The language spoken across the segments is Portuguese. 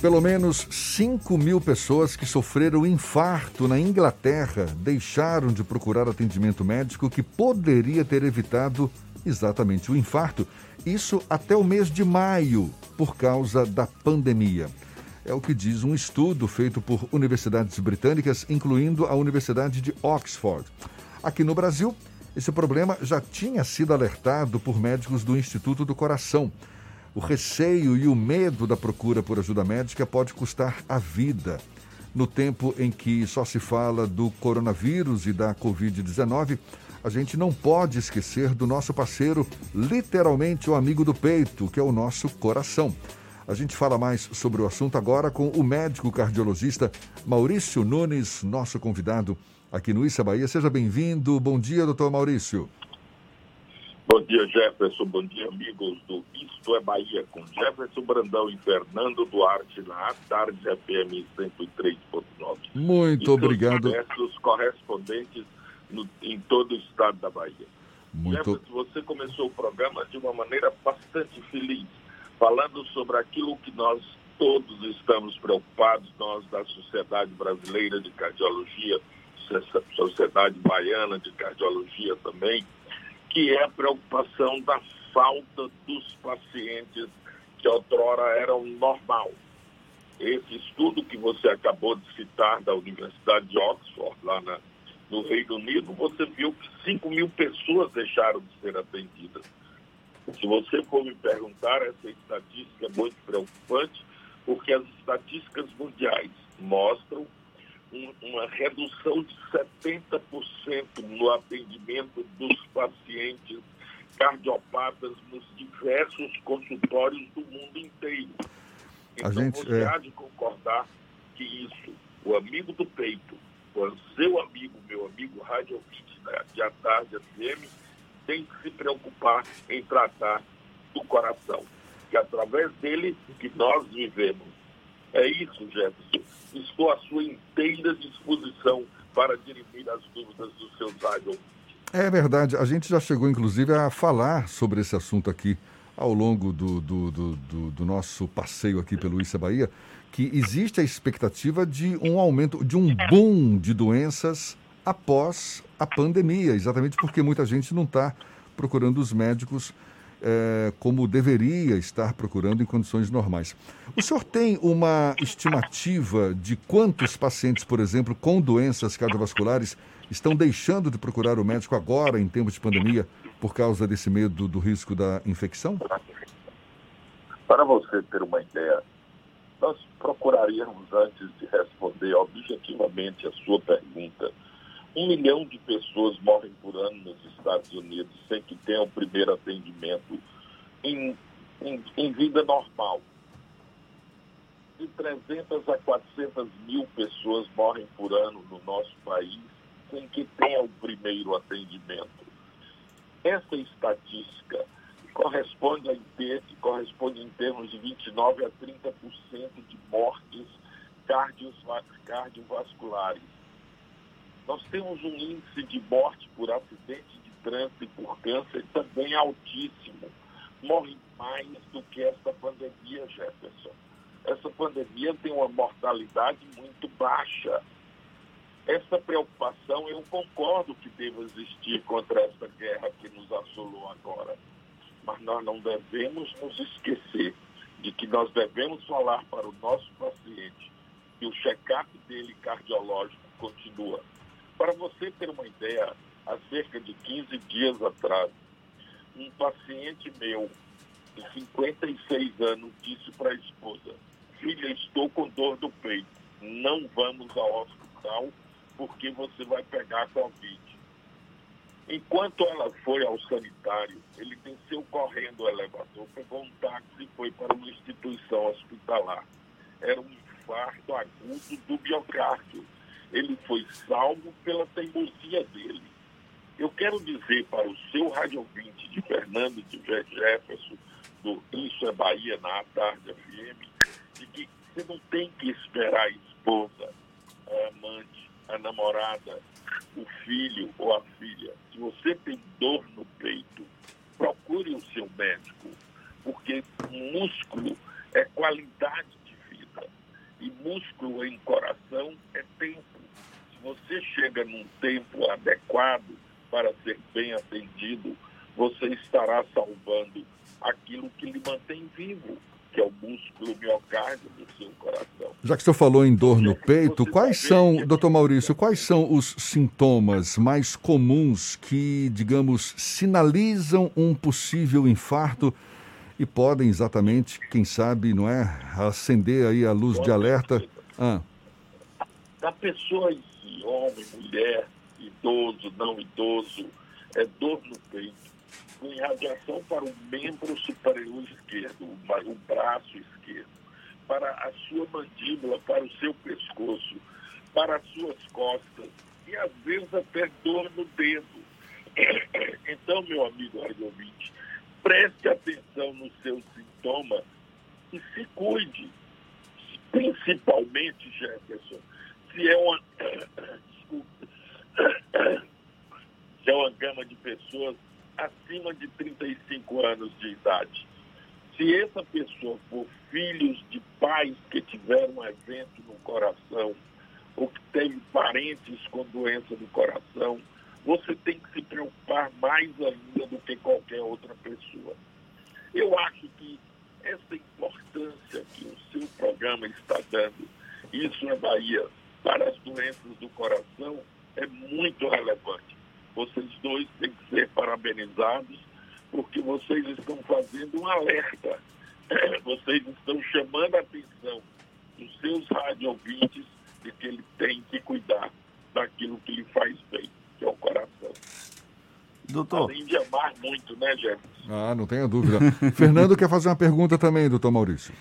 Pelo menos 5 mil pessoas que sofreram infarto na Inglaterra deixaram de procurar atendimento médico que poderia ter evitado exatamente o infarto. Isso até o mês de maio, por causa da pandemia. É o que diz um estudo feito por universidades britânicas, incluindo a Universidade de Oxford. Aqui no Brasil, esse problema já tinha sido alertado por médicos do Instituto do Coração. O receio e o medo da procura por ajuda médica pode custar a vida. No tempo em que só se fala do coronavírus e da Covid-19, a gente não pode esquecer do nosso parceiro, literalmente o amigo do peito, que é o nosso coração. A gente fala mais sobre o assunto agora com o médico cardiologista Maurício Nunes, nosso convidado aqui no Issa Bahia. Seja bem-vindo. Bom dia, doutor Maurício. Bom dia, Jefferson. Bom dia, amigos do Isto é Bahia, com Jefferson Brandão e Fernando Duarte na Tarde FM 103.9. Muito e obrigado. Os correspondentes no, em todo o estado da Bahia. Muito... Jefferson, você começou o programa de uma maneira bastante feliz, falando sobre aquilo que nós todos estamos preocupados, nós da Sociedade Brasileira de Cardiologia, Sociedade Baiana de Cardiologia também, que é a preocupação da falta dos pacientes que outrora eram normal. Esse estudo que você acabou de citar da Universidade de Oxford, lá na, no Reino Unido, você viu que 5 mil pessoas deixaram de ser atendidas. Se você for me perguntar, essa estatística é muito preocupante, porque as estatísticas mundiais mostram uma redução de 70% no atendimento dos pacientes cardiopatas nos diversos consultórios do mundo inteiro. Então, gente, você é... há de concordar que isso, o amigo do peito, o seu amigo, meu amigo Rádio ouvinte né, de A Tarde FM, tem que se preocupar em tratar do coração, que através dele que nós vivemos. É isso, Jefferson. Estou à sua inteira disposição para dirimir as dúvidas dos seus rádios. É verdade. A gente já chegou, inclusive, a falar sobre esse assunto aqui ao longo do, do, do, do, do nosso passeio aqui pelo Issa Bahia, que existe a expectativa de um aumento, de um boom de doenças após a pandemia, exatamente porque muita gente não está procurando os médicos é, como deveria estar procurando em condições normais. O senhor tem uma estimativa de quantos pacientes, por exemplo, com doenças cardiovasculares estão deixando de procurar o médico agora, em tempos de pandemia, por causa desse medo do risco da infecção? Para você ter uma ideia, nós procuraríamos, antes de responder objetivamente a sua pergunta, um milhão de pessoas morrem por ano nos Estados Unidos sem que tenham o primeiro atendimento em, em, em vida normal. De 300 a 400 mil pessoas morrem por ano no nosso país sem que tenham o primeiro atendimento. Essa estatística corresponde, a, corresponde em termos de 29 a 30% de mortes cardiovasculares nós temos um índice de morte por acidente de trânsito e por câncer também altíssimo. Morre mais do que essa pandemia, Jefferson. Essa pandemia tem uma mortalidade muito baixa. Essa preocupação, eu concordo que deva existir contra essa guerra que nos assolou agora. Mas nós não devemos nos esquecer de que nós devemos falar para o nosso paciente que o check-up dele cardiológico continua para você ter uma ideia, há cerca de 15 dias atrás, um paciente meu, de 56 anos, disse para a esposa: Filha, estou com dor do peito, não vamos ao hospital porque você vai pegar Covid. Enquanto ela foi ao sanitário, ele desceu correndo o elevador, pegou um táxi e foi para uma instituição hospitalar. Era um infarto agudo do miocárdio ele foi salvo pela teimosia dele. Eu quero dizer para o seu rádio ouvinte de Fernando de Jefferson, do Isso é Bahia na Tarde FM, de que você não tem que esperar a esposa, a amante, a namorada, o filho ou a filha. Se você tem dor no peito, procure o seu médico, porque músculo é qualidade de vida. E músculo em coração é tempo. Se você chega num tempo adequado para ser bem atendido, você estará salvando aquilo que lhe mantém vivo, que é o músculo miocárdio do seu coração. Já que o senhor falou em dor no peito, quais são, doutor Maurício, quais são os sintomas mais comuns que, digamos, sinalizam um possível infarto e podem exatamente, quem sabe, não é, acender aí a luz de alerta? Ah. Da pessoa si, homem, mulher, idoso, não idoso, é dor no peito, com irradiação para o membro superior esquerdo, o braço esquerdo, para a sua mandíbula, para o seu pescoço, para as suas costas e às vezes até dor no dedo. Então, meu amigo ouvinte, preste atenção no seu sintoma e se cuide. Principalmente, Jefferson, se é uma. Se é uma gama de pessoas acima de 35 anos de idade. Se essa pessoa for filhos de pais que tiveram evento no coração, ou que teve parentes com doença do coração, você tem que se preocupar mais ainda do que qualquer outra pessoa. Eu acho que essa importância que o seu programa está dando, isso é Bahia, para as doenças do coração, é muito relevante. Vocês dois têm que ser parabenizados, porque vocês estão fazendo um alerta. Vocês estão chamando a atenção dos seus rádio ouvintes de que ele tem que cuidar daquilo que lhe faz bem que é o coração. Doutor. Além de amar muito, né, Jefferson? Ah, não tenha dúvida. Fernando quer fazer uma pergunta também, doutor Maurício.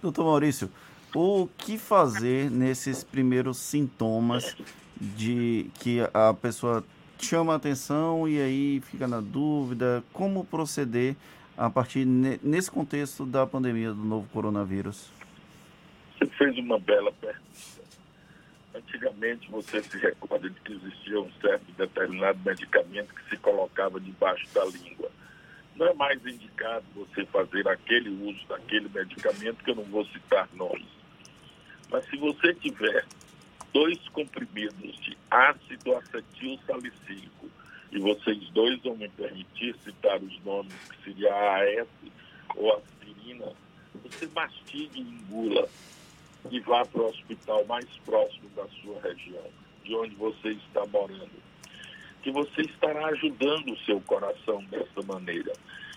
Doutor Maurício, o que fazer nesses primeiros sintomas de que a pessoa chama a atenção e aí fica na dúvida? Como proceder a partir nesse contexto da pandemia do novo coronavírus? Você fez uma bela pergunta. Antigamente você se recorda de que existia um certo determinado medicamento que se colocava debaixo da língua. Não é mais indicado você fazer aquele uso daquele medicamento, que eu não vou citar nomes. Mas se você tiver dois comprimidos de ácido acetil salicílico, e vocês dois vão me permitir citar os nomes, que seria a AS ou aspirina, você mastigue e engula e vá para o hospital mais próximo da sua região, de onde você está morando. Que você estará ajudando o seu coração dessa maneira.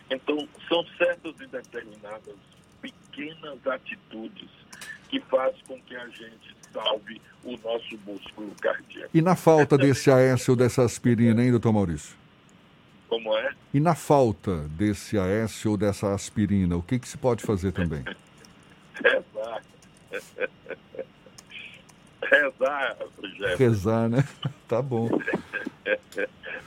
Então, são certas e determinadas pequenas atitudes que fazem com que a gente salve o nosso músculo cardíaco. E na falta desse ou dessa aspirina, hein, doutor Maurício? Como é? E na falta desse AS ou dessa aspirina, o que, que se pode fazer também? Exato. Rezar, Rogério. Rezar, né? Tá bom.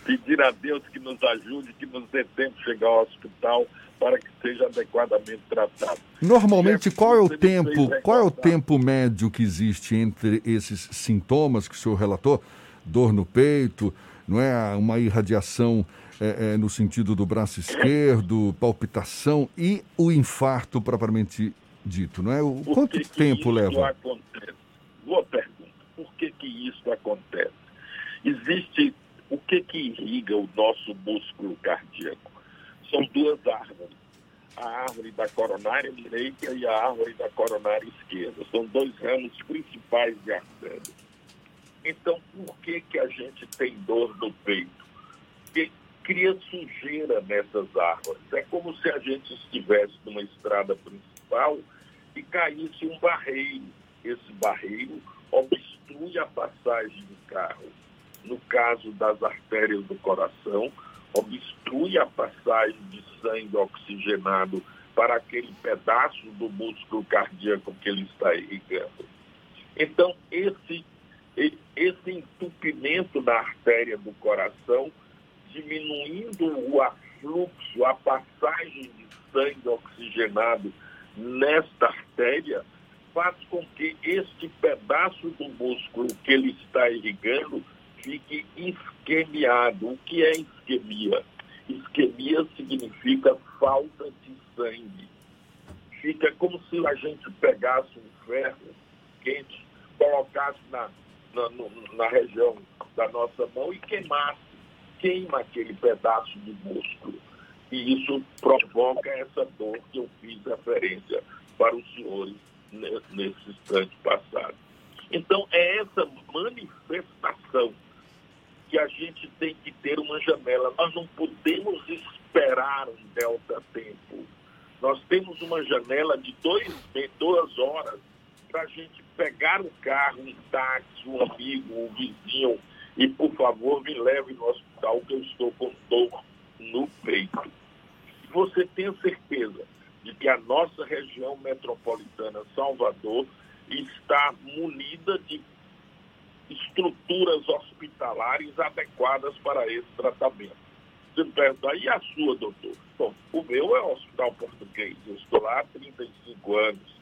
Pedir a Deus que nos ajude, que nos dê tempo de chegar ao hospital para que seja adequadamente tratado. Normalmente, qual é o tempo, qual é o tempo médio que existe entre esses sintomas que o senhor relatou? Dor no peito, não é uma irradiação é, é, no sentido do braço esquerdo, palpitação e o infarto propriamente dito, não é? O, quanto que tempo que leva? Acontece? Boa pergunta. Por que que isso acontece? Existe o que que irriga o nosso músculo cardíaco? São duas árvores. A árvore da coronária direita e a árvore da coronária esquerda. São dois ramos principais de artéria. Então, por que que a gente tem dor no peito? Porque cria sujeira nessas árvores. É como se a gente estivesse numa estrada principal e caísse um barreiro. Esse barreiro obstrui a passagem do carro. No caso das artérias do coração, obstrui a passagem de sangue oxigenado para aquele pedaço do músculo cardíaco que ele está irrigando. Então, esse, esse entupimento na artéria do coração, diminuindo o afluxo, a passagem de sangue oxigenado nesta artéria faz com que este pedaço do músculo que ele está irrigando fique isquemiado. O que é isquemia? Isquemia significa falta de sangue. Fica como se a gente pegasse um ferro quente, colocasse na, na, na região da nossa mão e queimasse, queima aquele pedaço de músculo. E isso provoca essa dor que eu fiz referência para os senhores nesse instante passado. Então, é essa manifestação que a gente tem que ter uma janela. Nós não podemos esperar um delta tempo. Nós temos uma janela de dois, duas horas para a gente pegar o carro, um táxi, um amigo, um vizinho, e por favor me leve no hospital que eu estou com dor no peito. Você tem certeza de que a nossa região metropolitana, Salvador, está munida de estruturas hospitalares adequadas para esse tratamento. Você me pergunta, e a sua, doutor? Bom, o meu é o Hospital Português, eu estou lá há 35 anos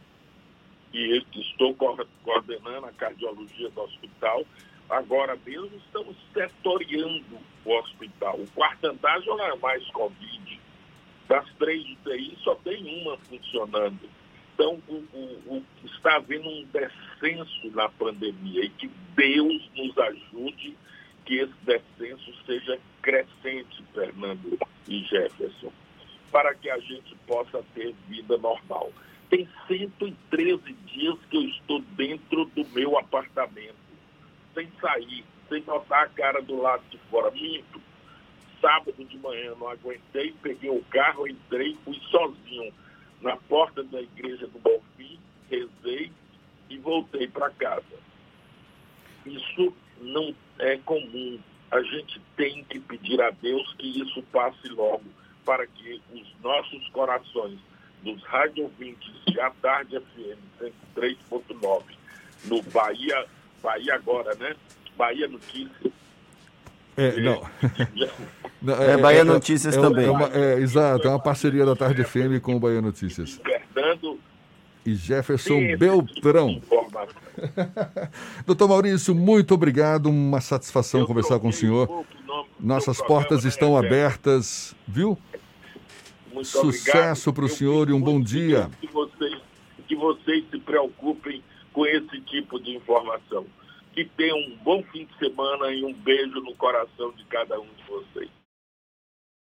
e estou coordenando a cardiologia do hospital. Agora mesmo estamos setoriando o hospital. O quarto andar já não é mais Covid. Das três UTIs, só tem uma funcionando. Então, o, o, o, está havendo um descenso na pandemia e que Deus nos ajude que esse descenso seja crescente, Fernando e Jefferson, para que a gente possa ter vida normal. Tem 113 dias que eu estou dentro do meu apartamento, sem sair, sem notar a cara do lado de fora. Minto. Sábado de manhã não aguentei, peguei o carro, entrei, fui sozinho na porta da igreja do Bonfim, rezei e voltei para casa. Isso não é comum. A gente tem que pedir a Deus que isso passe logo, para que os nossos corações, dos rádio ouvintes de A Tarde FM 103.9, no Bahia, Bahia agora, né? Bahia Notícias. É, não. não é, é, Bahia é, Notícias é, também. É uma, é, exato, é uma parceria da Tarde FM com o Bahia Notícias. Fernando e Jefferson Beltrão. Doutor Maurício, muito obrigado, uma satisfação Eu conversar com o senhor. Nossas portas estão abertas, viu? Muito Sucesso para o senhor e um bom dia. Que vocês, que vocês se preocupem com esse tipo de informação que tenham um bom fim de semana e um beijo no coração de cada um de vocês.